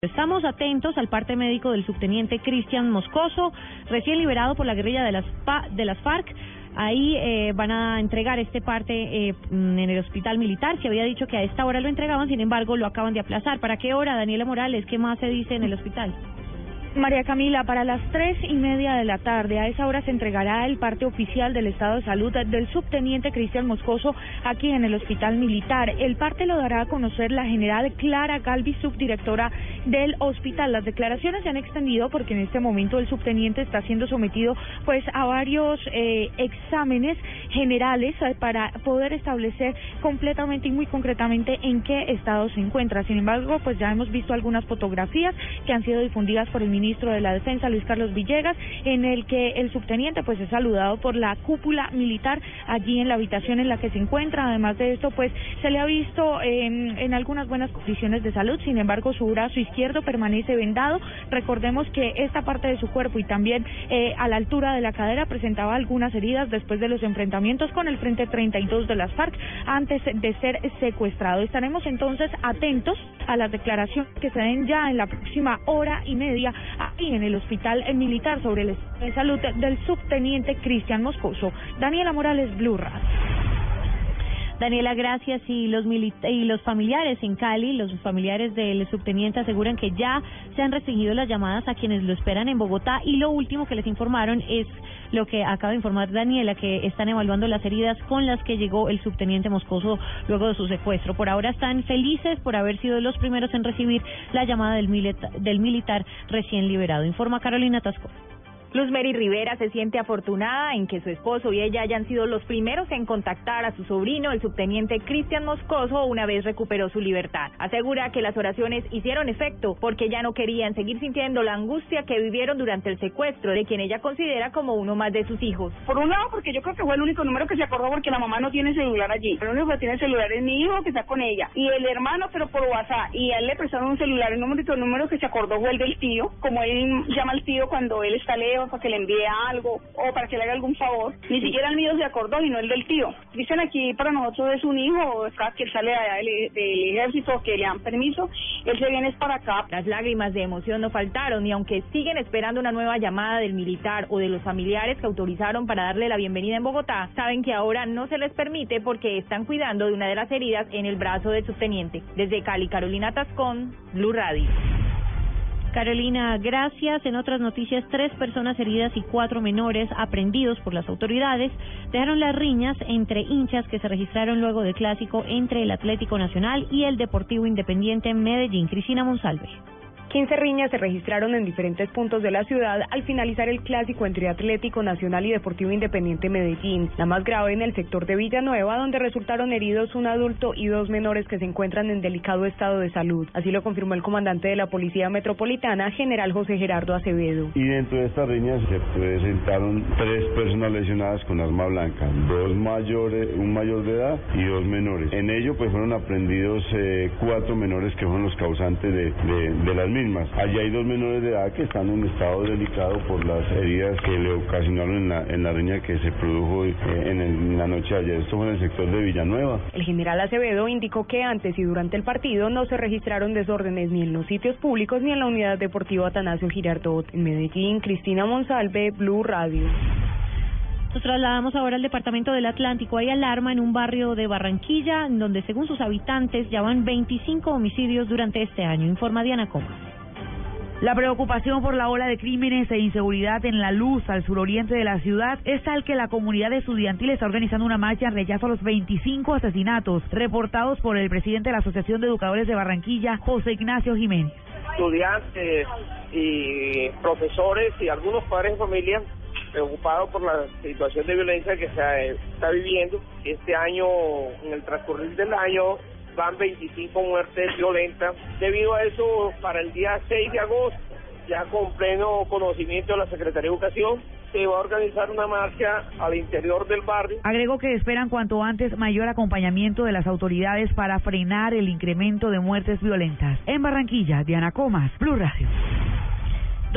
Estamos atentos al parte médico del subteniente Cristian Moscoso, recién liberado por la guerrilla de las, de las FARC. Ahí eh, van a entregar este parte eh, en el hospital militar. Se había dicho que a esta hora lo entregaban, sin embargo lo acaban de aplazar. ¿Para qué hora, Daniela Morales? ¿Qué más se dice en el hospital? María Camila, para las tres y media de la tarde, a esa hora se entregará el parte oficial del estado de salud del subteniente Cristian Moscoso aquí en el hospital militar. El parte lo dará a conocer la general Clara Galvi, subdirectora del hospital. Las declaraciones se han extendido porque en este momento el subteniente está siendo sometido pues a varios eh, exámenes generales eh, para poder establecer completamente y muy concretamente en qué estado se encuentra. Sin embargo, pues ya hemos visto algunas fotografías que han sido difundidas por el ministro de la Defensa, Luis Carlos Villegas, en el que el subteniente pues es saludado por la cúpula militar allí en la habitación en la que se encuentra. Además de esto, pues se le ha visto en, en algunas buenas condiciones de salud. Sin embargo, su brazo izquierdo permanece vendado. Recordemos que esta parte de su cuerpo y también eh, a la altura de la cadera presentaba algunas heridas después de los enfrentamientos con el Frente 32 de las FARC antes de ser secuestrado. Estaremos entonces atentos a las declaraciones que se den ya en la próxima hora y media aquí en el Hospital Militar sobre el estado de salud del subteniente Cristian Moscoso. Daniela Morales, Blue Radio. Daniela, gracias. Y los, y los familiares en Cali, los familiares del subteniente aseguran que ya se han restringido las llamadas a quienes lo esperan en Bogotá y lo último que les informaron es lo que acaba de informar Daniela, que están evaluando las heridas con las que llegó el subteniente Moscoso luego de su secuestro. Por ahora están felices por haber sido los primeros en recibir la llamada del, del militar recién liberado. Informa Carolina Tasco. Luz Mary Rivera se siente afortunada en que su esposo y ella hayan sido los primeros en contactar a su sobrino, el subteniente Cristian Moscoso, una vez recuperó su libertad. Asegura que las oraciones hicieron efecto porque ya no querían seguir sintiendo la angustia que vivieron durante el secuestro de quien ella considera como uno más de sus hijos. Por un lado, porque yo creo que fue el único número que se acordó porque la mamá no tiene celular allí. El único que tiene celular es mi hijo que está con ella. Y el hermano, pero por WhatsApp. Y a él le prestaron un celular. El número, el número que se acordó fue el del tío. Como él llama al tío cuando él está lejos para que le envíe algo o para que le haga algún favor. Ni siquiera el mío se acordó y no el del tío. Dicen aquí para nosotros es un hijo, que él sale allá del, del, ejército, que le dan permiso, él se viene para acá. Las lágrimas de emoción no faltaron y aunque siguen esperando una nueva llamada del militar o de los familiares que autorizaron para darle la bienvenida en Bogotá, saben que ahora no se les permite porque están cuidando de una de las heridas en el brazo del subteniente. Desde Cali, Carolina Tascón, Blue Radio. Carolina, gracias. En otras noticias, tres personas heridas y cuatro menores aprendidos por las autoridades dejaron las riñas entre hinchas que se registraron luego del clásico entre el Atlético Nacional y el Deportivo Independiente Medellín. Cristina Monsalve. 15 riñas se registraron en diferentes puntos de la ciudad al finalizar el clásico entre Atlético Nacional y Deportivo Independiente Medellín. La más grave en el sector de Villanueva, donde resultaron heridos un adulto y dos menores que se encuentran en delicado estado de salud. Así lo confirmó el comandante de la Policía Metropolitana, general José Gerardo Acevedo. Y dentro de estas riñas se presentaron tres personas lesionadas con arma blanca, dos mayores, un mayor de edad y dos menores. En ello pues fueron aprendidos eh, cuatro menores que fueron los causantes de, las Allí hay dos menores de edad que están en estado delicado por las heridas que le ocasionaron en la, en la riña que se produjo eh, en, la noche de ayer. Esto fue en el sector de Villanueva. El general Acevedo indicó que antes y durante el partido no se registraron desórdenes ni en los sitios públicos ni en la unidad deportiva Atanasio Girardot. En Medellín, Cristina Monsalve, Blue Radio. Nos trasladamos ahora al departamento del Atlántico. Hay alarma en un barrio de Barranquilla, donde según sus habitantes ya van 25 homicidios durante este año, informa Diana Comas. La preocupación por la ola de crímenes e inseguridad en la luz al suroriente de la ciudad es tal que la comunidad estudiantil está organizando una marcha en rechazo a los 25 asesinatos reportados por el presidente de la Asociación de Educadores de Barranquilla, José Ignacio Jiménez. Estudiantes y profesores y algunos padres de familia preocupado por la situación de violencia que se está viviendo. Este año, en el transcurrir del año, van 25 muertes violentas. Debido a eso, para el día 6 de agosto, ya con pleno conocimiento de la Secretaría de Educación, se va a organizar una marcha al interior del barrio. Agregó que esperan cuanto antes mayor acompañamiento de las autoridades para frenar el incremento de muertes violentas. En Barranquilla, Diana Comas, Blue Radio.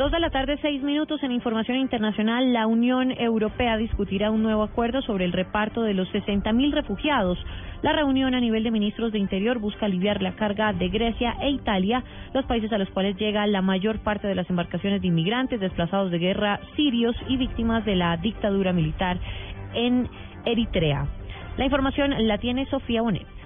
Dos de la tarde, seis minutos en información internacional. La Unión Europea discutirá un nuevo acuerdo sobre el reparto de los 60.000 refugiados. La reunión a nivel de ministros de Interior busca aliviar la carga de Grecia e Italia, los países a los cuales llega la mayor parte de las embarcaciones de inmigrantes, desplazados de guerra, sirios y víctimas de la dictadura militar en Eritrea. La información la tiene Sofía Bonet.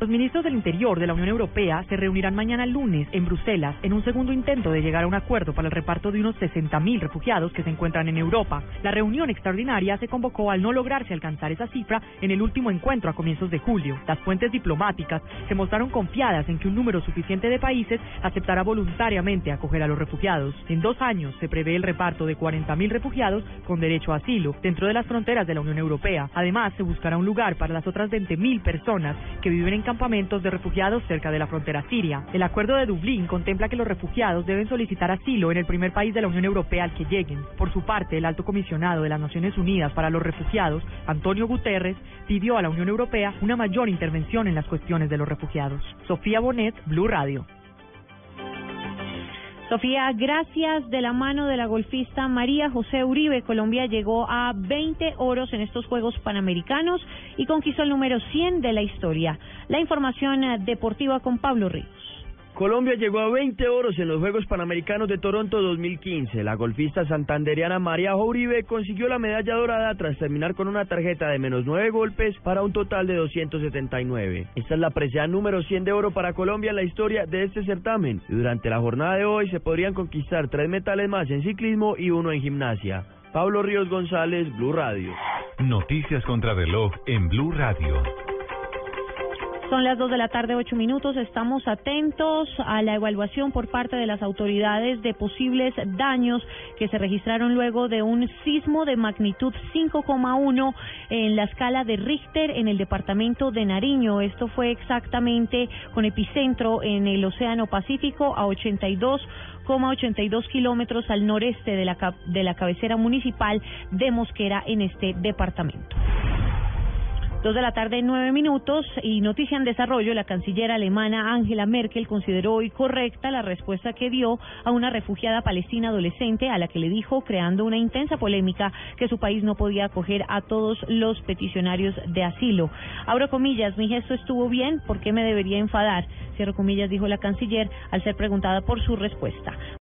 Los ministros del Interior de la Unión Europea se reunirán mañana lunes en Bruselas en un segundo intento de llegar a un acuerdo para el reparto de unos 60.000 refugiados que se encuentran en Europa. La reunión extraordinaria se convocó al no lograrse alcanzar esa cifra en el último encuentro a comienzos de julio. Las fuentes diplomáticas se mostraron confiadas en que un número suficiente de países aceptará voluntariamente acoger a los refugiados. En dos años se prevé el reparto de 40.000 refugiados con derecho a asilo dentro de las fronteras de la Unión Europea. Además, se buscará un lugar para las otras 20.000 personas que viven en campamentos de refugiados cerca de la frontera siria. El acuerdo de Dublín contempla que los refugiados deben solicitar asilo en el primer país de la Unión Europea al que lleguen. Por su parte, el alto comisionado de las Naciones Unidas para los Refugiados, Antonio Guterres, pidió a la Unión Europea una mayor intervención en las cuestiones de los refugiados. Sofía Bonet, Blue Radio. Sofía, gracias de la mano de la golfista María José Uribe, Colombia llegó a 20 oros en estos Juegos Panamericanos y conquistó el número 100 de la historia. La información deportiva con Pablo Ríos. Colombia llegó a 20 oros en los Juegos Panamericanos de Toronto 2015. La golfista santanderiana María Uribe consiguió la medalla dorada tras terminar con una tarjeta de menos 9 golpes para un total de 279. Esta es la preciada número 100 de oro para Colombia en la historia de este certamen. Durante la jornada de hoy se podrían conquistar tres metales más en ciclismo y uno en gimnasia. Pablo Ríos González, Blue Radio. Noticias contra reloj en Blue Radio. Son las dos de la tarde, ocho minutos. Estamos atentos a la evaluación por parte de las autoridades de posibles daños que se registraron luego de un sismo de magnitud 5,1 en la escala de Richter en el departamento de Nariño. Esto fue exactamente con epicentro en el Océano Pacífico a 82,82 kilómetros al noreste de la, de la cabecera municipal de Mosquera en este departamento. Dos de la tarde, nueve minutos y noticia en desarrollo. La canciller alemana Angela Merkel consideró hoy correcta la respuesta que dio a una refugiada palestina adolescente a la que le dijo, creando una intensa polémica, que su país no podía acoger a todos los peticionarios de asilo. Abro comillas, mi gesto estuvo bien, ¿por qué me debería enfadar? Cierro comillas, dijo la canciller al ser preguntada por su respuesta.